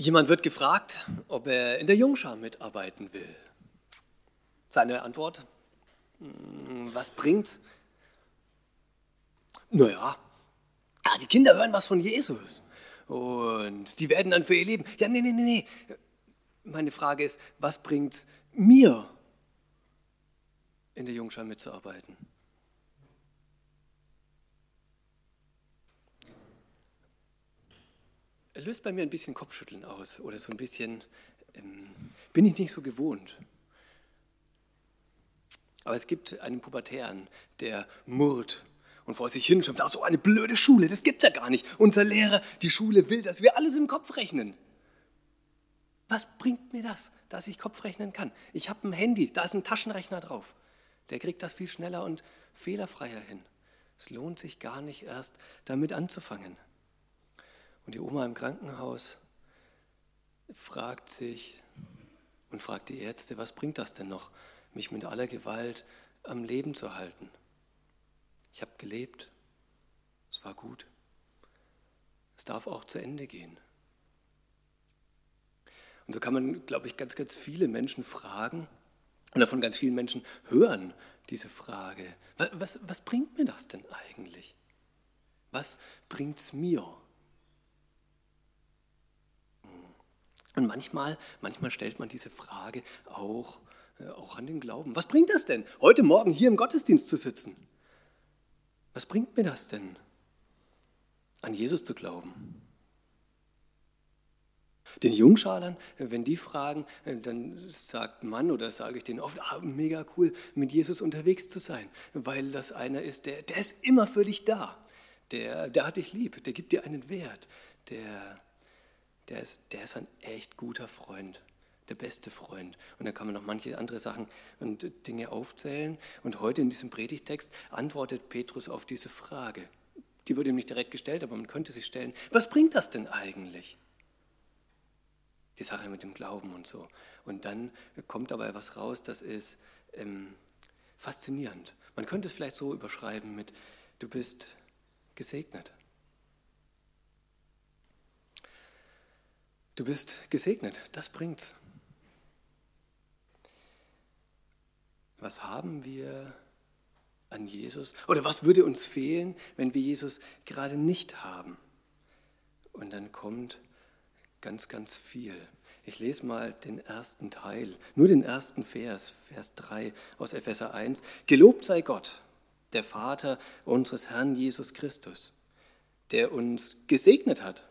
Jemand wird gefragt, ob er in der Jungschar mitarbeiten will. Seine Antwort, hm, was bringt's? Naja, die Kinder hören was von Jesus und die werden dann für ihr Leben. Ja, nee, nee, nee, nee. Meine Frage ist, was bringt's mir, in der Jungschar mitzuarbeiten? Löst bei mir ein bisschen Kopfschütteln aus oder so ein bisschen, ähm, bin ich nicht so gewohnt. Aber es gibt einen Pubertären, der murrt und vor sich hinschimpft. Ach, so eine blöde Schule, das gibt's ja gar nicht. Unser Lehrer, die Schule will, dass wir alles im Kopf rechnen. Was bringt mir das, dass ich Kopf rechnen kann? Ich habe ein Handy, da ist ein Taschenrechner drauf. Der kriegt das viel schneller und fehlerfreier hin. Es lohnt sich gar nicht erst, damit anzufangen. Und die Oma im Krankenhaus fragt sich und fragt die Ärzte, was bringt das denn noch, mich mit aller Gewalt am Leben zu halten? Ich habe gelebt, es war gut, es darf auch zu Ende gehen. Und so kann man, glaube ich, ganz, ganz viele Menschen fragen und davon ganz vielen Menschen hören diese Frage, was, was bringt mir das denn eigentlich? Was bringt es mir? Und manchmal, manchmal stellt man diese Frage auch, äh, auch an den Glauben. Was bringt das denn, heute Morgen hier im Gottesdienst zu sitzen? Was bringt mir das denn, an Jesus zu glauben? Den Jungschalern, wenn die fragen, äh, dann sagt man oder sage ich denen oft, ah, mega cool, mit Jesus unterwegs zu sein, weil das einer ist, der, der ist immer für dich da. Der, der hat dich lieb, der gibt dir einen Wert, der, der ist, der ist ein echt guter Freund, der beste Freund. Und dann kann man noch manche andere Sachen und Dinge aufzählen. Und heute in diesem Predigtext antwortet Petrus auf diese Frage. Die wurde ihm nicht direkt gestellt, aber man könnte sie stellen. Was bringt das denn eigentlich? Die Sache mit dem Glauben und so. Und dann kommt dabei was raus, das ist ähm, faszinierend. Man könnte es vielleicht so überschreiben mit, du bist gesegnet. Du bist gesegnet, das bringt's. Was haben wir an Jesus? Oder was würde uns fehlen, wenn wir Jesus gerade nicht haben? Und dann kommt ganz, ganz viel. Ich lese mal den ersten Teil, nur den ersten Vers, Vers 3 aus Epheser 1. Gelobt sei Gott, der Vater unseres Herrn Jesus Christus, der uns gesegnet hat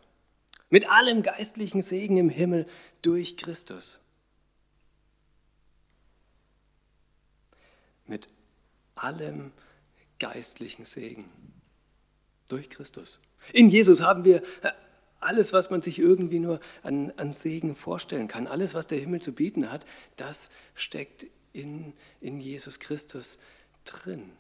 mit allem geistlichen Segen im Himmel durch Christus. Mit allem geistlichen Segen durch Christus. In Jesus haben wir alles, was man sich irgendwie nur an, an Segen vorstellen kann, alles, was der Himmel zu bieten hat, das steckt in, in Jesus Christus drin.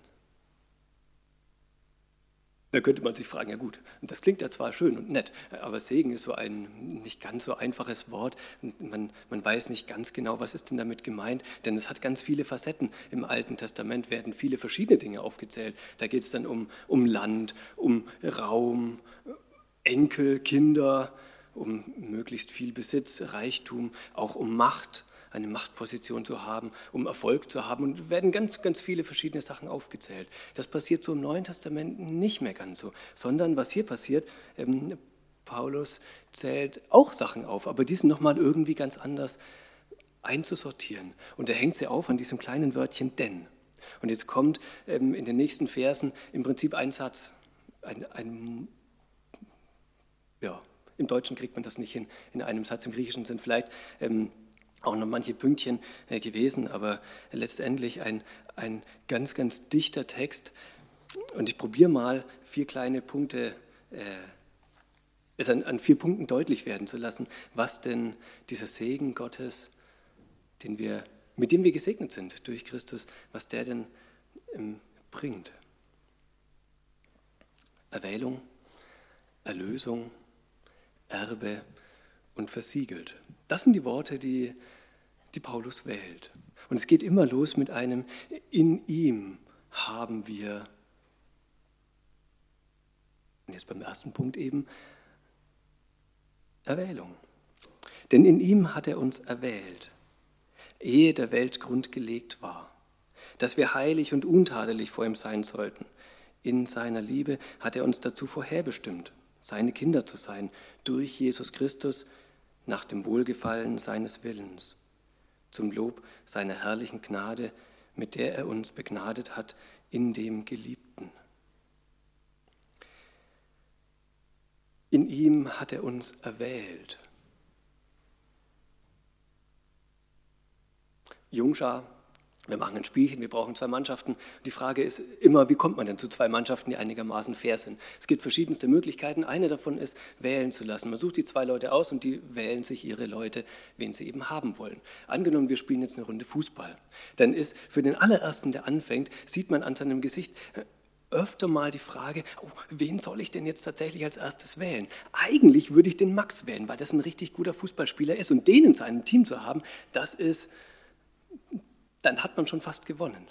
Da könnte man sich fragen, ja gut, das klingt ja zwar schön und nett, aber Segen ist so ein nicht ganz so einfaches Wort. Man, man weiß nicht ganz genau, was ist denn damit gemeint, denn es hat ganz viele Facetten. Im Alten Testament werden viele verschiedene Dinge aufgezählt. Da geht es dann um, um Land, um Raum, Enkel, Kinder, um möglichst viel Besitz, Reichtum, auch um Macht eine Machtposition zu haben, um Erfolg zu haben. Und werden ganz, ganz viele verschiedene Sachen aufgezählt. Das passiert so im Neuen Testament nicht mehr ganz so, sondern was hier passiert, ähm, Paulus zählt auch Sachen auf, aber die sind nochmal irgendwie ganz anders einzusortieren. Und er hängt sie auf an diesem kleinen Wörtchen denn. Und jetzt kommt ähm, in den nächsten Versen im Prinzip ein Satz, ein, ein ja, im Deutschen kriegt man das nicht hin, in einem Satz, im Griechischen sind vielleicht ähm, auch noch manche Pünktchen äh, gewesen, aber letztendlich ein, ein ganz, ganz dichter Text. Und ich probiere mal vier kleine Punkte, äh, es an, an, vier Punkten deutlich werden zu lassen, was denn dieser Segen Gottes, den wir, mit dem wir gesegnet sind durch Christus, was der denn ähm, bringt. Erwählung, Erlösung, Erbe und versiegelt. Das sind die Worte, die, die Paulus wählt. Und es geht immer los mit einem, in ihm haben wir, und jetzt beim ersten Punkt eben, Erwählung. Denn in ihm hat er uns erwählt, ehe der Welt Grund gelegt war, dass wir heilig und untadelig vor ihm sein sollten. In seiner Liebe hat er uns dazu vorherbestimmt, seine Kinder zu sein, durch Jesus Christus nach dem Wohlgefallen seines Willens, zum Lob seiner herrlichen Gnade, mit der er uns begnadet hat in dem Geliebten. In ihm hat er uns erwählt. Jungschar, wir machen ein Spielchen, wir brauchen zwei Mannschaften. Die Frage ist immer, wie kommt man denn zu zwei Mannschaften, die einigermaßen fair sind? Es gibt verschiedenste Möglichkeiten. Eine davon ist, wählen zu lassen. Man sucht die zwei Leute aus und die wählen sich ihre Leute, wen sie eben haben wollen. Angenommen, wir spielen jetzt eine Runde Fußball. Dann ist für den allerersten, der anfängt, sieht man an seinem Gesicht, öfter mal die Frage, oh, wen soll ich denn jetzt tatsächlich als erstes wählen? Eigentlich würde ich den Max wählen, weil das ein richtig guter Fußballspieler ist. Und den in seinem Team zu haben, das ist, dann hat man schon fast gewonnen.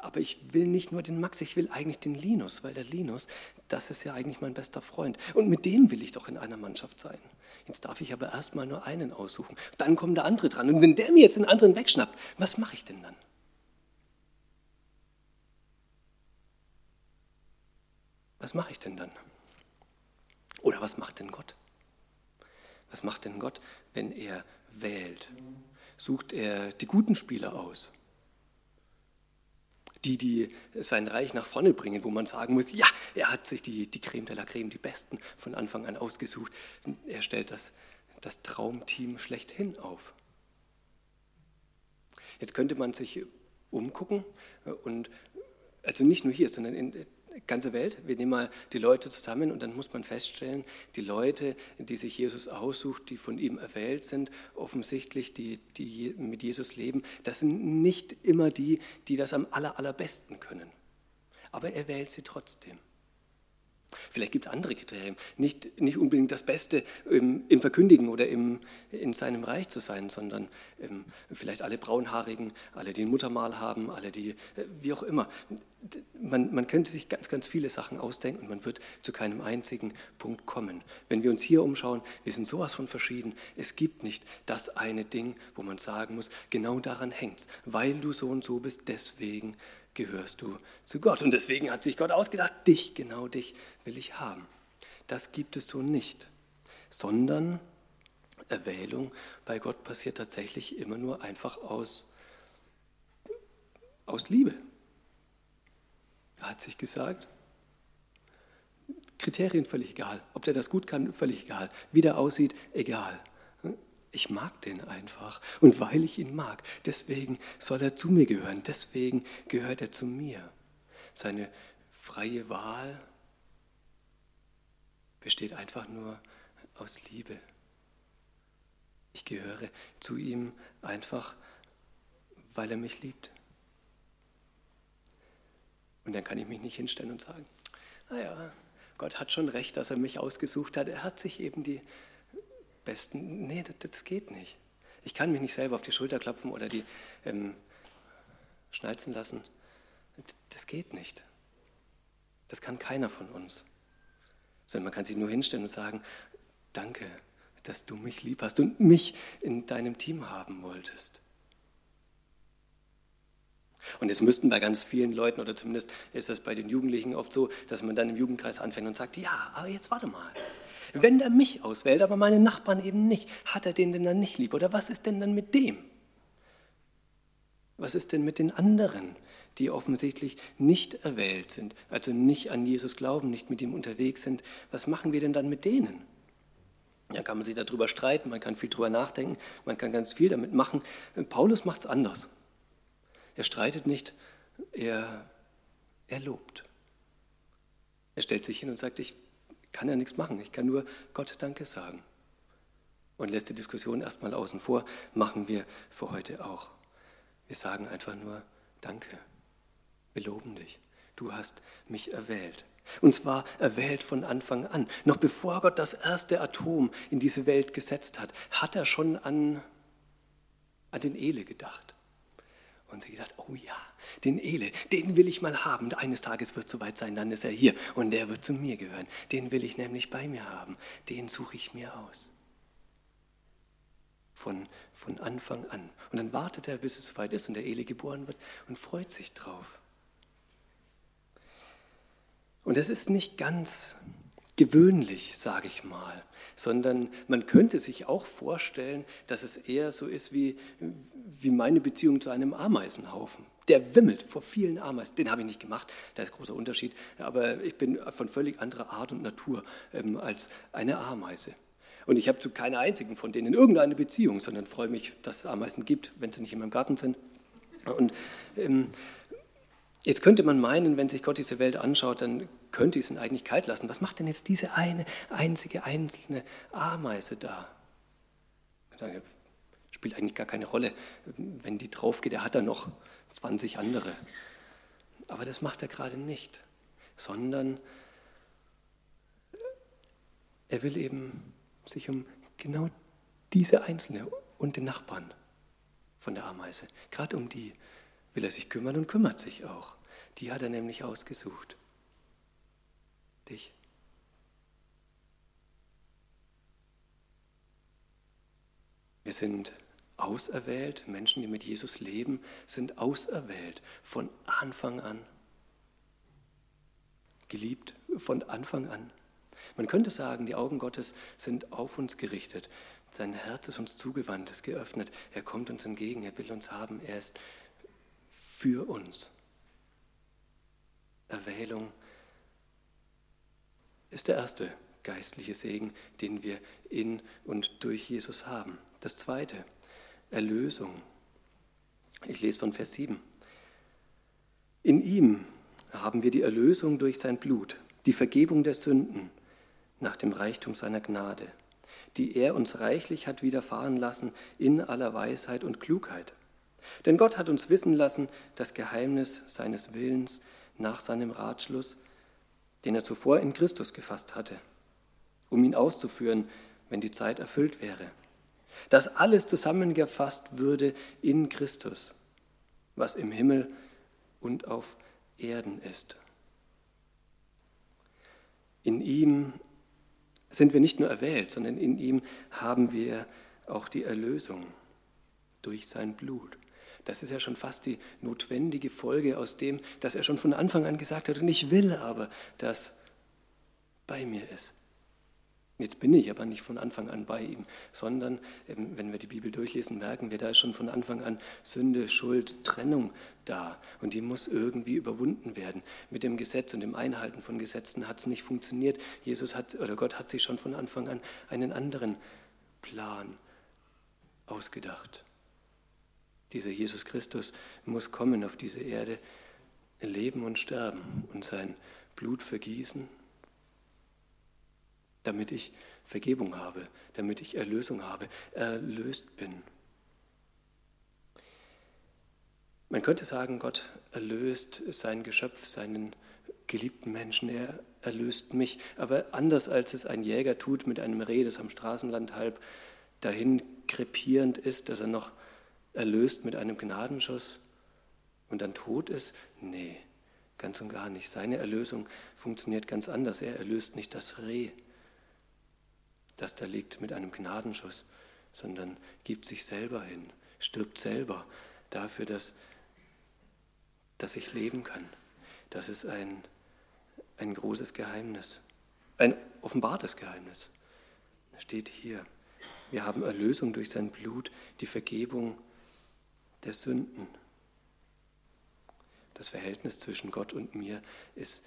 Aber ich will nicht nur den Max, ich will eigentlich den Linus, weil der Linus, das ist ja eigentlich mein bester Freund. Und mit dem will ich doch in einer Mannschaft sein. Jetzt darf ich aber erstmal nur einen aussuchen. Dann kommt der andere dran. Und wenn der mir jetzt den anderen wegschnappt, was mache ich denn dann? was mache ich denn dann? Oder was macht denn Gott? Was macht denn Gott, wenn er wählt? Sucht er die guten Spieler aus? Die, die sein Reich nach vorne bringen, wo man sagen muss, ja, er hat sich die, die Creme de la Creme, die Besten von Anfang an ausgesucht. Er stellt das, das Traumteam schlechthin auf. Jetzt könnte man sich umgucken und also nicht nur hier, sondern in, ganze Welt. Wir nehmen mal die Leute zusammen und dann muss man feststellen, die Leute, die sich Jesus aussucht, die von ihm erwählt sind, offensichtlich, die, die mit Jesus leben, das sind nicht immer die, die das am aller, allerbesten können. Aber er wählt sie trotzdem. Vielleicht gibt es andere Kriterien. Nicht, nicht unbedingt das Beste im, im Verkündigen oder im, in seinem Reich zu sein, sondern ähm, vielleicht alle Braunhaarigen, alle, die ein Muttermal haben, alle, die, äh, wie auch immer. Man, man könnte sich ganz, ganz viele Sachen ausdenken und man wird zu keinem einzigen Punkt kommen. Wenn wir uns hier umschauen, wir sind sowas von verschieden. Es gibt nicht das eine Ding, wo man sagen muss, genau daran hängt es. Weil du so und so bist, deswegen gehörst du zu Gott. Und deswegen hat sich Gott ausgedacht, dich, genau dich will ich haben. Das gibt es so nicht, sondern Erwählung bei Gott passiert tatsächlich immer nur einfach aus, aus Liebe. Er hat sich gesagt, Kriterien völlig egal, ob der das gut kann, völlig egal, wie der aussieht, egal. Ich mag den einfach. Und weil ich ihn mag, deswegen soll er zu mir gehören. Deswegen gehört er zu mir. Seine freie Wahl besteht einfach nur aus Liebe. Ich gehöre zu ihm einfach, weil er mich liebt. Und dann kann ich mich nicht hinstellen und sagen, naja, Gott hat schon recht, dass er mich ausgesucht hat. Er hat sich eben die besten, nee, das, das, geht nicht. Ich kann mich nicht selber auf die Schulter klopfen oder die ähm, schnalzen lassen. Das geht nicht. Das kann keiner von uns. Sondern man kann sich nur hinstellen und sagen, danke, dass du mich lieb hast und mich in deinem Team haben wolltest. Und es müssten bei ganz vielen Leuten, oder zumindest ist das bei den Jugendlichen oft so, dass man dann im Jugendkreis anfängt und sagt, ja, aber jetzt warte mal. Wenn er mich auswählt, aber meine Nachbarn eben nicht, hat er den denn dann nicht lieb? Oder was ist denn dann mit dem? Was ist denn mit den anderen, die offensichtlich nicht erwählt sind, also nicht an Jesus glauben, nicht mit ihm unterwegs sind? Was machen wir denn dann mit denen? Ja, kann man sich darüber streiten, man kann viel darüber nachdenken, man kann ganz viel damit machen. Paulus macht es anders. Er streitet nicht, er, er lobt. Er stellt sich hin und sagt, ich kann ja nichts machen. Ich kann nur Gott Danke sagen. Und lässt die Diskussion erstmal außen vor, machen wir für heute auch. Wir sagen einfach nur Danke. Wir loben dich. Du hast mich erwählt. Und zwar erwählt von Anfang an. Noch bevor Gott das erste Atom in diese Welt gesetzt hat, hat er schon an, an den Ele gedacht. Und sie gedacht, oh ja, den Ele, den will ich mal haben. Eines Tages wird es soweit sein, dann ist er hier und der wird zu mir gehören. Den will ich nämlich bei mir haben. Den suche ich mir aus. Von, von Anfang an. Und dann wartet er, bis es soweit ist und der Eli geboren wird und freut sich drauf. Und es ist nicht ganz gewöhnlich, sage ich mal, sondern man könnte sich auch vorstellen, dass es eher so ist wie, wie meine Beziehung zu einem Ameisenhaufen. Der wimmelt vor vielen Ameisen. Den habe ich nicht gemacht, da ist großer Unterschied. Aber ich bin von völlig anderer Art und Natur ähm, als eine Ameise. Und ich habe zu keiner einzigen von denen irgendeine Beziehung, sondern freue mich, dass es Ameisen gibt, wenn sie nicht in meinem Garten sind. Und ähm, Jetzt könnte man meinen, wenn sich Gott diese Welt anschaut, dann könnte ich es ihn eigentlich kalt lassen. Was macht denn jetzt diese eine einzige einzelne Ameise da? Spielt eigentlich gar keine Rolle. Wenn die drauf geht, er hat da noch 20 andere. Aber das macht er gerade nicht, sondern er will eben sich um genau diese Einzelne und den Nachbarn von der Ameise, gerade um die will er sich kümmern und kümmert sich auch. Die hat er nämlich ausgesucht. Dich. Wir sind auserwählt, Menschen, die mit Jesus leben, sind auserwählt von Anfang an. Geliebt von Anfang an. Man könnte sagen, die Augen Gottes sind auf uns gerichtet. Sein Herz ist uns zugewandt, ist geöffnet. Er kommt uns entgegen, er will uns haben. Er ist für uns. Erwählung ist der erste geistliche Segen, den wir in und durch Jesus haben. Das zweite, Erlösung. Ich lese von Vers 7. In ihm haben wir die Erlösung durch sein Blut, die Vergebung der Sünden nach dem Reichtum seiner Gnade, die er uns reichlich hat widerfahren lassen in aller Weisheit und Klugheit denn Gott hat uns wissen lassen, das Geheimnis seines Willens nach seinem Ratschluss, den er zuvor in Christus gefasst hatte, um ihn auszuführen, wenn die Zeit erfüllt wäre. Dass alles zusammengefasst würde in Christus, was im Himmel und auf Erden ist. In ihm sind wir nicht nur erwählt, sondern in ihm haben wir auch die Erlösung durch sein Blut. Das ist ja schon fast die notwendige Folge aus dem, dass er schon von Anfang an gesagt hat, und ich will aber, dass bei mir ist. Jetzt bin ich aber nicht von Anfang an bei ihm, sondern wenn wir die Bibel durchlesen, merken wir, da ist schon von Anfang an Sünde, Schuld, Trennung da. Und die muss irgendwie überwunden werden. Mit dem Gesetz und dem Einhalten von Gesetzen hat es nicht funktioniert. Jesus hat, oder Gott hat sich schon von Anfang an einen anderen Plan ausgedacht. Dieser Jesus Christus muss kommen auf diese Erde, leben und sterben und sein Blut vergießen, damit ich Vergebung habe, damit ich Erlösung habe, erlöst bin. Man könnte sagen, Gott erlöst sein Geschöpf, seinen geliebten Menschen, er erlöst mich. Aber anders als es ein Jäger tut mit einem Reh, das am Straßenland halb dahin krepierend ist, dass er noch erlöst mit einem Gnadenschuss und dann tot ist? Nee, ganz und gar nicht. Seine Erlösung funktioniert ganz anders. Er erlöst nicht das Reh, das da liegt mit einem Gnadenschuss, sondern gibt sich selber hin, stirbt selber dafür, dass, dass ich leben kann. Das ist ein, ein großes Geheimnis, ein offenbartes Geheimnis. Das steht hier. Wir haben Erlösung durch sein Blut, die Vergebung der Sünden. Das Verhältnis zwischen Gott und mir ist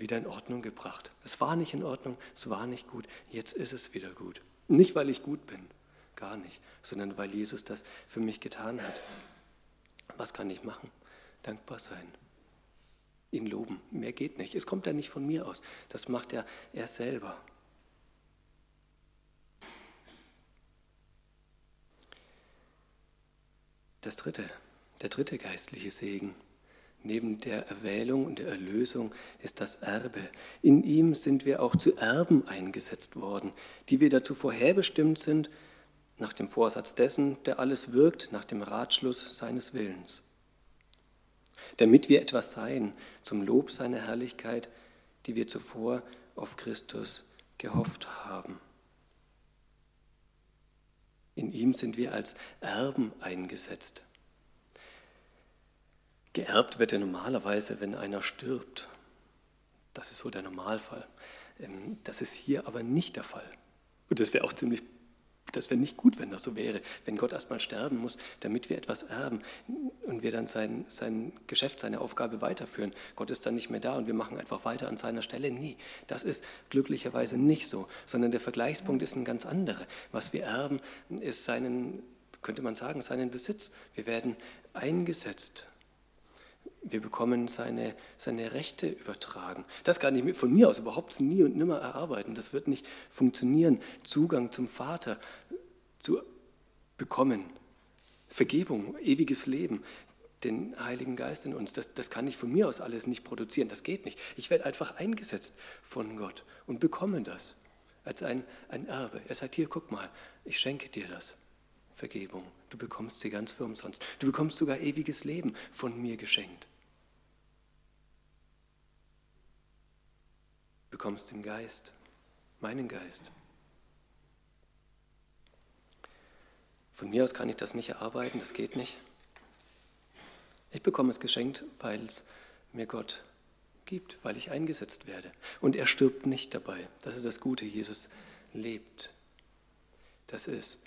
wieder in Ordnung gebracht. Es war nicht in Ordnung, es war nicht gut, jetzt ist es wieder gut. Nicht, weil ich gut bin, gar nicht, sondern weil Jesus das für mich getan hat. Was kann ich machen? Dankbar sein. Ihn loben. Mehr geht nicht. Es kommt ja nicht von mir aus. Das macht ja er selber. Das dritte, der dritte geistliche Segen neben der Erwählung und der Erlösung ist das Erbe. In ihm sind wir auch zu Erben eingesetzt worden, die wir dazu vorherbestimmt sind, nach dem Vorsatz dessen, der alles wirkt, nach dem Ratschluss seines Willens. Damit wir etwas seien zum Lob seiner Herrlichkeit, die wir zuvor auf Christus gehofft haben. In ihm sind wir als Erben eingesetzt. Geerbt wird ja normalerweise, wenn einer stirbt. Das ist so der Normalfall. Ähm, das ist hier aber nicht der Fall. Und das wäre auch ziemlich, das wäre nicht gut, wenn das so wäre, wenn Gott erstmal sterben muss, damit wir etwas erben und wir dann sein, sein Geschäft, seine Aufgabe weiterführen. Gott ist dann nicht mehr da und wir machen einfach weiter an seiner Stelle. Nee, das ist glücklicherweise nicht so, sondern der Vergleichspunkt ist ein ganz anderer. Was wir erben, ist seinen, könnte man sagen, seinen Besitz. Wir werden eingesetzt wir bekommen seine, seine Rechte übertragen. Das kann ich von mir aus überhaupt nie und nimmer erarbeiten. Das wird nicht funktionieren. Zugang zum Vater zu bekommen, Vergebung, ewiges Leben, den Heiligen Geist in uns. Das, das kann ich von mir aus alles nicht produzieren. Das geht nicht. Ich werde einfach eingesetzt von Gott und bekomme das als ein, ein Erbe. Er sagt, hier, guck mal, ich schenke dir das. Vergebung. Du bekommst sie ganz für umsonst. Du bekommst sogar ewiges Leben von mir geschenkt. Du bekommst den Geist, meinen Geist. Von mir aus kann ich das nicht erarbeiten, das geht nicht. Ich bekomme es geschenkt, weil es mir Gott gibt, weil ich eingesetzt werde. Und er stirbt nicht dabei. Das ist das Gute. Jesus lebt. Das ist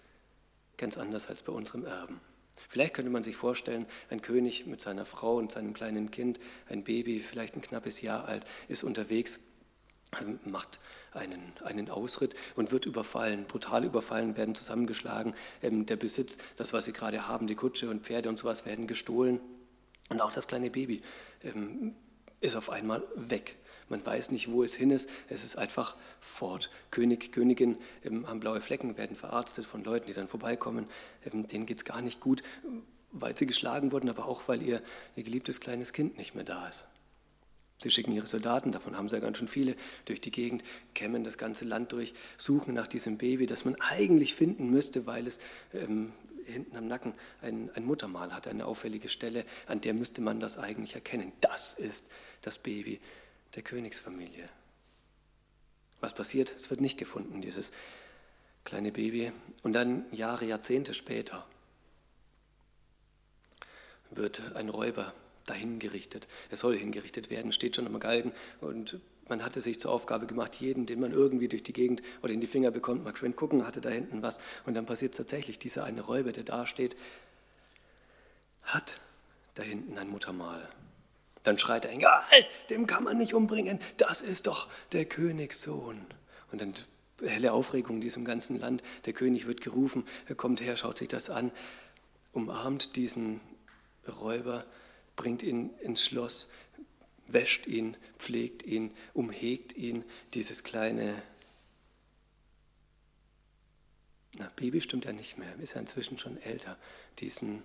ganz anders als bei unserem Erben. Vielleicht könnte man sich vorstellen, ein König mit seiner Frau und seinem kleinen Kind, ein Baby, vielleicht ein knappes Jahr alt, ist unterwegs, ähm, macht einen, einen Ausritt und wird überfallen, brutal überfallen, werden zusammengeschlagen. Ähm, der Besitz, das, was sie gerade haben, die Kutsche und Pferde und sowas, werden gestohlen. Und auch das kleine Baby ähm, ist auf einmal weg. Man weiß nicht, wo es hin ist. Es ist einfach fort. König, Königin ähm, haben blaue Flecken, werden verarztet von Leuten, die dann vorbeikommen. Ähm, denen geht es gar nicht gut, weil sie geschlagen wurden, aber auch, weil ihr, ihr geliebtes kleines Kind nicht mehr da ist. Sie schicken ihre Soldaten, davon haben sie ja ganz schön viele, durch die Gegend, kämmen das ganze Land durch, suchen nach diesem Baby, das man eigentlich finden müsste, weil es ähm, hinten am Nacken ein, ein Muttermal hat, eine auffällige Stelle, an der müsste man das eigentlich erkennen. Das ist das Baby der Königsfamilie. Was passiert? Es wird nicht gefunden, dieses kleine Baby. Und dann Jahre, Jahrzehnte später wird ein Räuber dahin gerichtet. Er soll hingerichtet werden, steht schon am Galgen. Und man hatte sich zur Aufgabe gemacht, jeden, den man irgendwie durch die Gegend oder in die Finger bekommt, mal schön gucken, hatte da hinten was. Und dann passiert tatsächlich, dieser eine Räuber, der da steht, hat da hinten ein Muttermal. Dann schreit er, egal, dem kann man nicht umbringen, das ist doch der Königssohn. Und dann helle Aufregung in diesem ganzen Land. Der König wird gerufen, er kommt her, schaut sich das an, umarmt diesen Räuber, bringt ihn ins Schloss, wäscht ihn, pflegt ihn, umhegt ihn, dieses kleine na, Baby stimmt ja nicht mehr, ist ja inzwischen schon älter. Diesen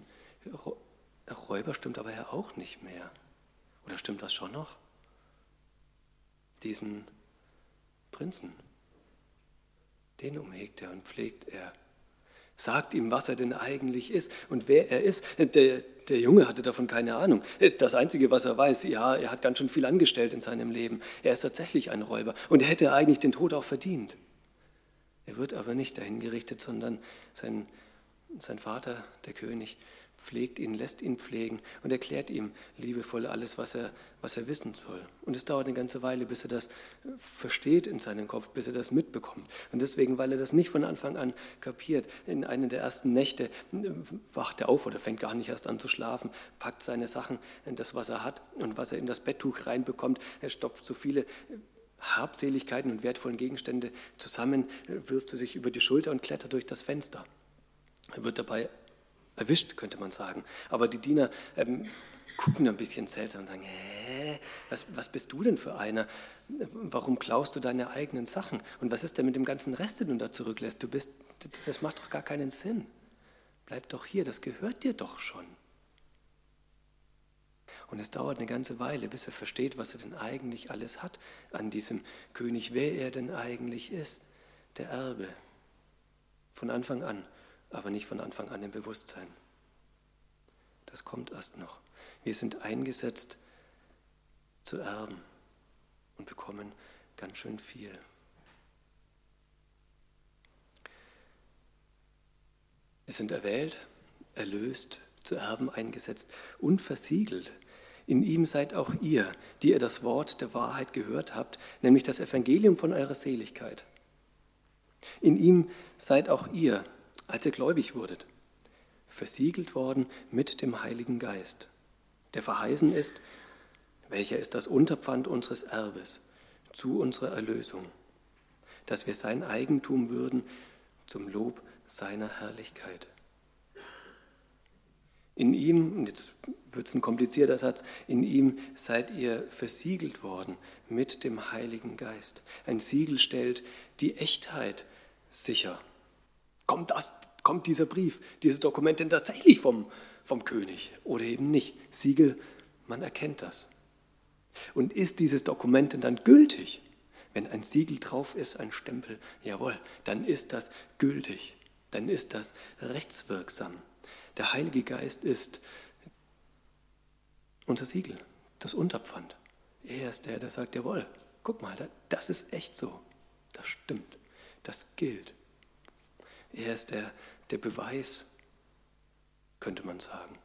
Räuber stimmt aber ja auch nicht mehr. Oder stimmt das schon noch? Diesen Prinzen, den umhegt er und pflegt er. Sagt ihm, was er denn eigentlich ist und wer er ist. Der, der Junge hatte davon keine Ahnung. Das Einzige, was er weiß, ja, er hat ganz schön viel angestellt in seinem Leben. Er ist tatsächlich ein Räuber und er hätte eigentlich den Tod auch verdient. Er wird aber nicht dahin gerichtet, sondern sein, sein Vater, der König, pflegt ihn, lässt ihn pflegen und erklärt ihm liebevoll alles, was er, was er wissen soll. Und es dauert eine ganze Weile, bis er das versteht in seinem Kopf, bis er das mitbekommt. Und deswegen, weil er das nicht von Anfang an kapiert, in einer der ersten Nächte wacht er auf oder fängt gar nicht erst an zu schlafen, packt seine Sachen, das, was er hat und was er in das Betttuch reinbekommt. Er stopft so viele Habseligkeiten und wertvollen Gegenstände zusammen, wirft sie sich über die Schulter und klettert durch das Fenster. Er wird dabei erwischt, könnte man sagen. Aber die Diener ähm, gucken ein bisschen seltsam und sagen, hä, was, was bist du denn für einer? Warum klaust du deine eigenen Sachen? Und was ist denn mit dem ganzen Rest, den du da zurücklässt? Du bist, das macht doch gar keinen Sinn. Bleib doch hier, das gehört dir doch schon. Und es dauert eine ganze Weile, bis er versteht, was er denn eigentlich alles hat an diesem König, wer er denn eigentlich ist, der Erbe. Von Anfang an aber nicht von Anfang an im Bewusstsein. Das kommt erst noch. Wir sind eingesetzt zu erben und bekommen ganz schön viel. Es sind erwählt, erlöst, zu Erben eingesetzt und versiegelt. In ihm seid auch ihr, die ihr das Wort der Wahrheit gehört habt, nämlich das Evangelium von eurer Seligkeit. In ihm seid auch ihr, als ihr gläubig wurdet, versiegelt worden mit dem Heiligen Geist, der verheißen ist, welcher ist das Unterpfand unseres Erbes zu unserer Erlösung, dass wir sein Eigentum würden zum Lob seiner Herrlichkeit. In ihm, jetzt wird es ein komplizierter Satz, in ihm seid ihr versiegelt worden mit dem Heiligen Geist. Ein Siegel stellt die Echtheit sicher. Kommt, das, kommt dieser Brief, dieses Dokument denn tatsächlich vom, vom König oder eben nicht? Siegel, man erkennt das. Und ist dieses Dokument denn dann gültig? Wenn ein Siegel drauf ist, ein Stempel, jawohl, dann ist das gültig, dann ist das rechtswirksam. Der Heilige Geist ist unser Siegel, das Unterpfand. Er ist der, der sagt, jawohl, guck mal, das ist echt so, das stimmt, das gilt. Er ist der, der Beweis, könnte man sagen.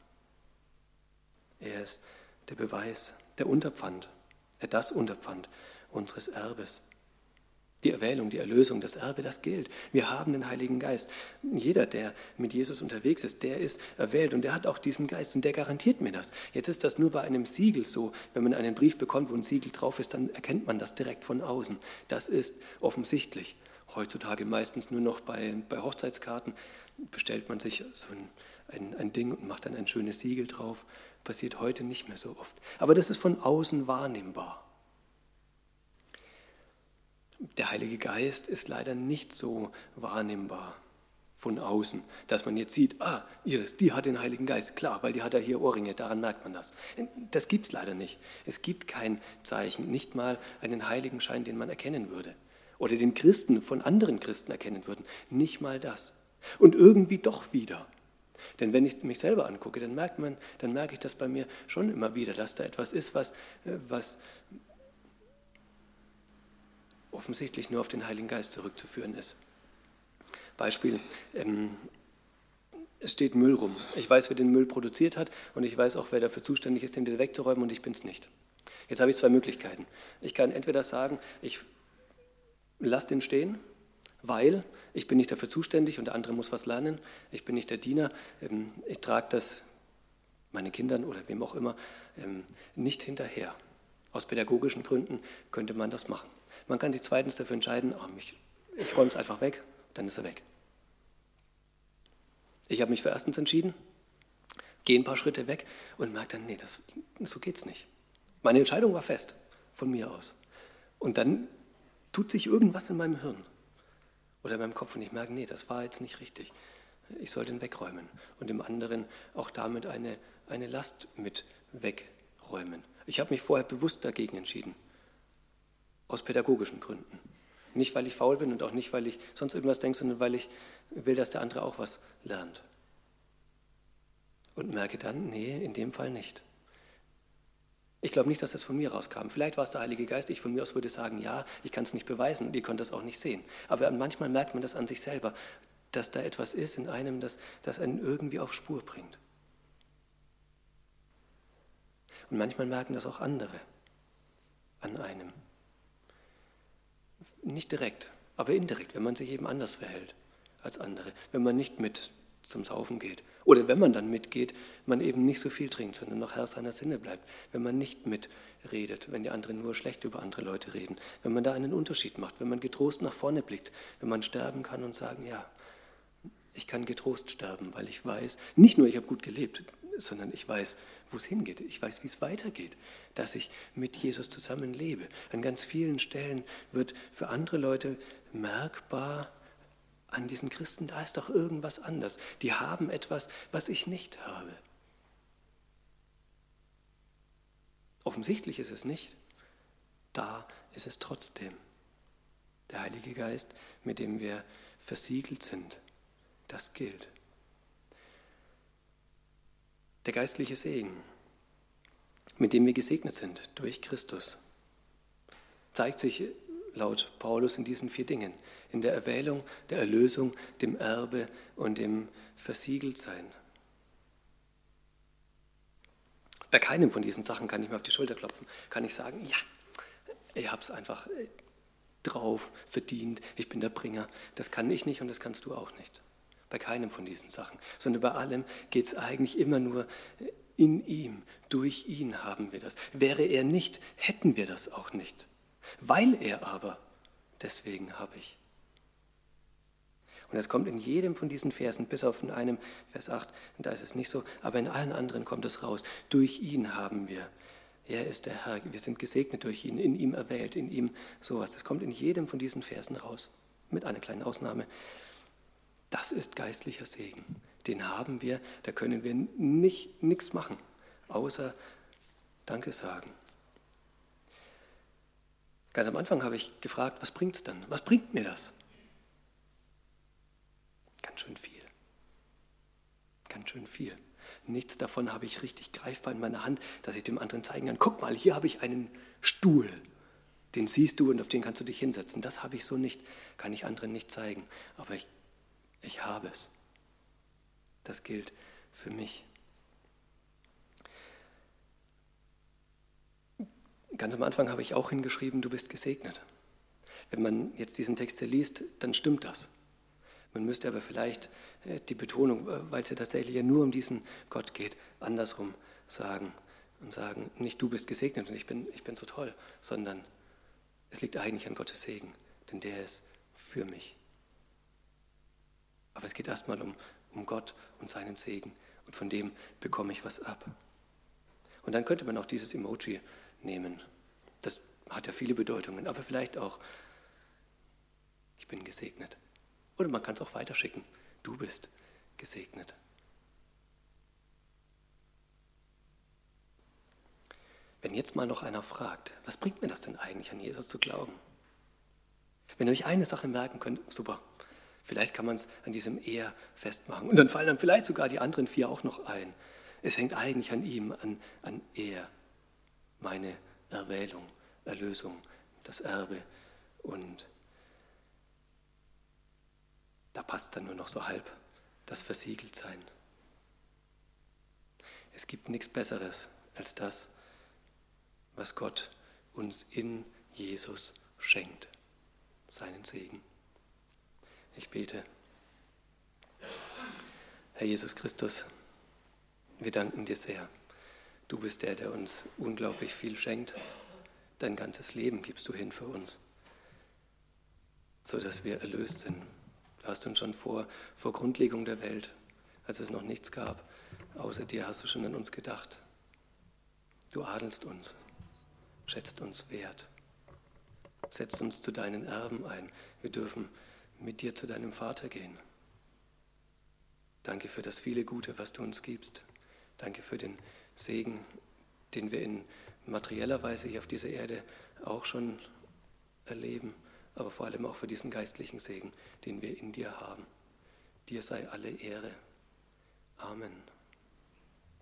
Er ist der Beweis, der Unterpfand, das Unterpfand unseres Erbes. Die Erwählung, die Erlösung, das Erbe, das gilt. Wir haben den Heiligen Geist. Jeder, der mit Jesus unterwegs ist, der ist erwählt und der hat auch diesen Geist und der garantiert mir das. Jetzt ist das nur bei einem Siegel so. Wenn man einen Brief bekommt, wo ein Siegel drauf ist, dann erkennt man das direkt von außen. Das ist offensichtlich. Heutzutage meistens nur noch bei, bei Hochzeitskarten bestellt man sich so ein, ein, ein Ding und macht dann ein schönes Siegel drauf. Passiert heute nicht mehr so oft. Aber das ist von außen wahrnehmbar. Der Heilige Geist ist leider nicht so wahrnehmbar von außen, dass man jetzt sieht, ah, Iris, die hat den Heiligen Geist. Klar, weil die hat ja hier Ohrringe, daran merkt man das. Das gibt es leider nicht. Es gibt kein Zeichen, nicht mal einen Heiligenschein, den man erkennen würde. Oder den Christen von anderen Christen erkennen würden. Nicht mal das. Und irgendwie doch wieder. Denn wenn ich mich selber angucke, dann merkt man, dann merke ich das bei mir schon immer wieder, dass da etwas ist, was, äh, was offensichtlich nur auf den Heiligen Geist zurückzuführen ist. Beispiel, ähm, es steht Müll rum. Ich weiß, wer den Müll produziert hat und ich weiß auch, wer dafür zuständig ist, den wegzuräumen und ich bin es nicht. Jetzt habe ich zwei Möglichkeiten. Ich kann entweder sagen, ich lasse den stehen, weil ich bin nicht dafür zuständig und der andere muss was lernen. Ich bin nicht der Diener. Ähm, ich trage das meinen Kindern oder wem auch immer ähm, nicht hinterher. Aus pädagogischen Gründen könnte man das machen. Man kann sich zweitens dafür entscheiden, oh, ich, ich räume es einfach weg, dann ist er weg. Ich habe mich für erstens entschieden, gehe ein paar Schritte weg und merke dann, nee, das, so es nicht. Meine Entscheidung war fest, von mir aus. Und dann tut sich irgendwas in meinem Hirn oder in meinem Kopf und ich merke, nee, das war jetzt nicht richtig. Ich soll den wegräumen und dem anderen auch damit eine, eine Last mit wegräumen. Ich habe mich vorher bewusst dagegen entschieden aus pädagogischen Gründen. Nicht, weil ich faul bin und auch nicht, weil ich sonst irgendwas denke, sondern weil ich will, dass der andere auch was lernt. Und merke dann, nee, in dem Fall nicht. Ich glaube nicht, dass das von mir rauskam. Vielleicht war es der Heilige Geist. Ich von mir aus würde sagen, ja, ich kann es nicht beweisen und ihr könnt das auch nicht sehen. Aber manchmal merkt man das an sich selber, dass da etwas ist in einem, das, das einen irgendwie auf Spur bringt. Und manchmal merken das auch andere an einem. Nicht direkt, aber indirekt, wenn man sich eben anders verhält als andere, wenn man nicht mit zum Saufen geht. Oder wenn man dann mitgeht, man eben nicht so viel trinkt, sondern noch Herr seiner Sinne bleibt. Wenn man nicht mitredet, wenn die anderen nur schlecht über andere Leute reden. Wenn man da einen Unterschied macht, wenn man getrost nach vorne blickt, wenn man sterben kann und sagen, ja, ich kann getrost sterben, weil ich weiß, nicht nur ich habe gut gelebt, sondern ich weiß, wo es hingeht. Ich weiß, wie es weitergeht, dass ich mit Jesus zusammen lebe. An ganz vielen Stellen wird für andere Leute merkbar an diesen Christen, da ist doch irgendwas anders. Die haben etwas, was ich nicht habe. Offensichtlich ist es nicht. Da ist es trotzdem. Der Heilige Geist, mit dem wir versiegelt sind, das gilt. Der geistliche Segen, mit dem wir gesegnet sind durch Christus, zeigt sich laut Paulus in diesen vier Dingen. In der Erwählung, der Erlösung, dem Erbe und dem Versiegeltsein. Bei keinem von diesen Sachen kann ich mir auf die Schulter klopfen, kann ich sagen, ja, ich habe es einfach äh, drauf, verdient, ich bin der Bringer. Das kann ich nicht und das kannst du auch nicht. Bei keinem von diesen Sachen, sondern bei allem geht es eigentlich immer nur äh, in ihm, durch ihn haben wir das. Wäre er nicht, hätten wir das auch nicht. Weil er aber, deswegen habe ich. Und es kommt in jedem von diesen Versen, bis auf in einem, Vers 8, da ist es nicht so, aber in allen anderen kommt es raus. Durch ihn haben wir. Er ist der Herr, wir sind gesegnet durch ihn, in ihm erwählt, in ihm sowas. Das kommt in jedem von diesen Versen raus, mit einer kleinen Ausnahme. Das ist geistlicher Segen. Den haben wir, da können wir nichts machen, außer Danke sagen. Ganz am Anfang habe ich gefragt, was bringt es dann? Was bringt mir das? Ganz schön viel. Ganz schön viel. Nichts davon habe ich richtig greifbar in meiner Hand, dass ich dem anderen zeigen kann. Guck mal, hier habe ich einen Stuhl. Den siehst du und auf den kannst du dich hinsetzen. Das habe ich so nicht, kann ich anderen nicht zeigen. Aber ich, ich habe es. Das gilt für mich. Ganz am Anfang habe ich auch hingeschrieben, du bist gesegnet. Wenn man jetzt diesen Text liest, dann stimmt das. Man müsste aber vielleicht äh, die Betonung, äh, weil es ja tatsächlich ja nur um diesen Gott geht, andersrum sagen und sagen, nicht du bist gesegnet und ich bin, ich bin so toll, sondern es liegt eigentlich an Gottes Segen, denn der ist für mich. Aber es geht erstmal um, um Gott und seinen Segen und von dem bekomme ich was ab. Und dann könnte man auch dieses Emoji nehmen. Das hat ja viele Bedeutungen, aber vielleicht auch, ich bin gesegnet. Oder man kann es auch weiterschicken. Du bist gesegnet. Wenn jetzt mal noch einer fragt, was bringt mir das denn eigentlich an Jesus zu glauben? Wenn ihr euch eine Sache merken könnt, super, vielleicht kann man es an diesem Er festmachen. Und dann fallen dann vielleicht sogar die anderen vier auch noch ein. Es hängt eigentlich an ihm, an, an Er, meine Erwählung, Erlösung, das Erbe und da passt dann nur noch so halb das Versiegeltsein. Es gibt nichts Besseres als das, was Gott uns in Jesus schenkt, seinen Segen. Ich bete. Herr Jesus Christus, wir danken dir sehr. Du bist der, der uns unglaublich viel schenkt. Dein ganzes Leben gibst du hin für uns, sodass wir erlöst sind Du hast uns schon vor, vor Grundlegung der Welt, als es noch nichts gab, außer dir hast du schon an uns gedacht. Du adelst uns, schätzt uns wert, setzt uns zu deinen Erben ein. Wir dürfen mit dir zu deinem Vater gehen. Danke für das viele Gute, was du uns gibst. Danke für den Segen, den wir in materieller Weise hier auf dieser Erde auch schon erleben aber vor allem auch für diesen geistlichen Segen, den wir in dir haben. Dir sei alle Ehre. Amen.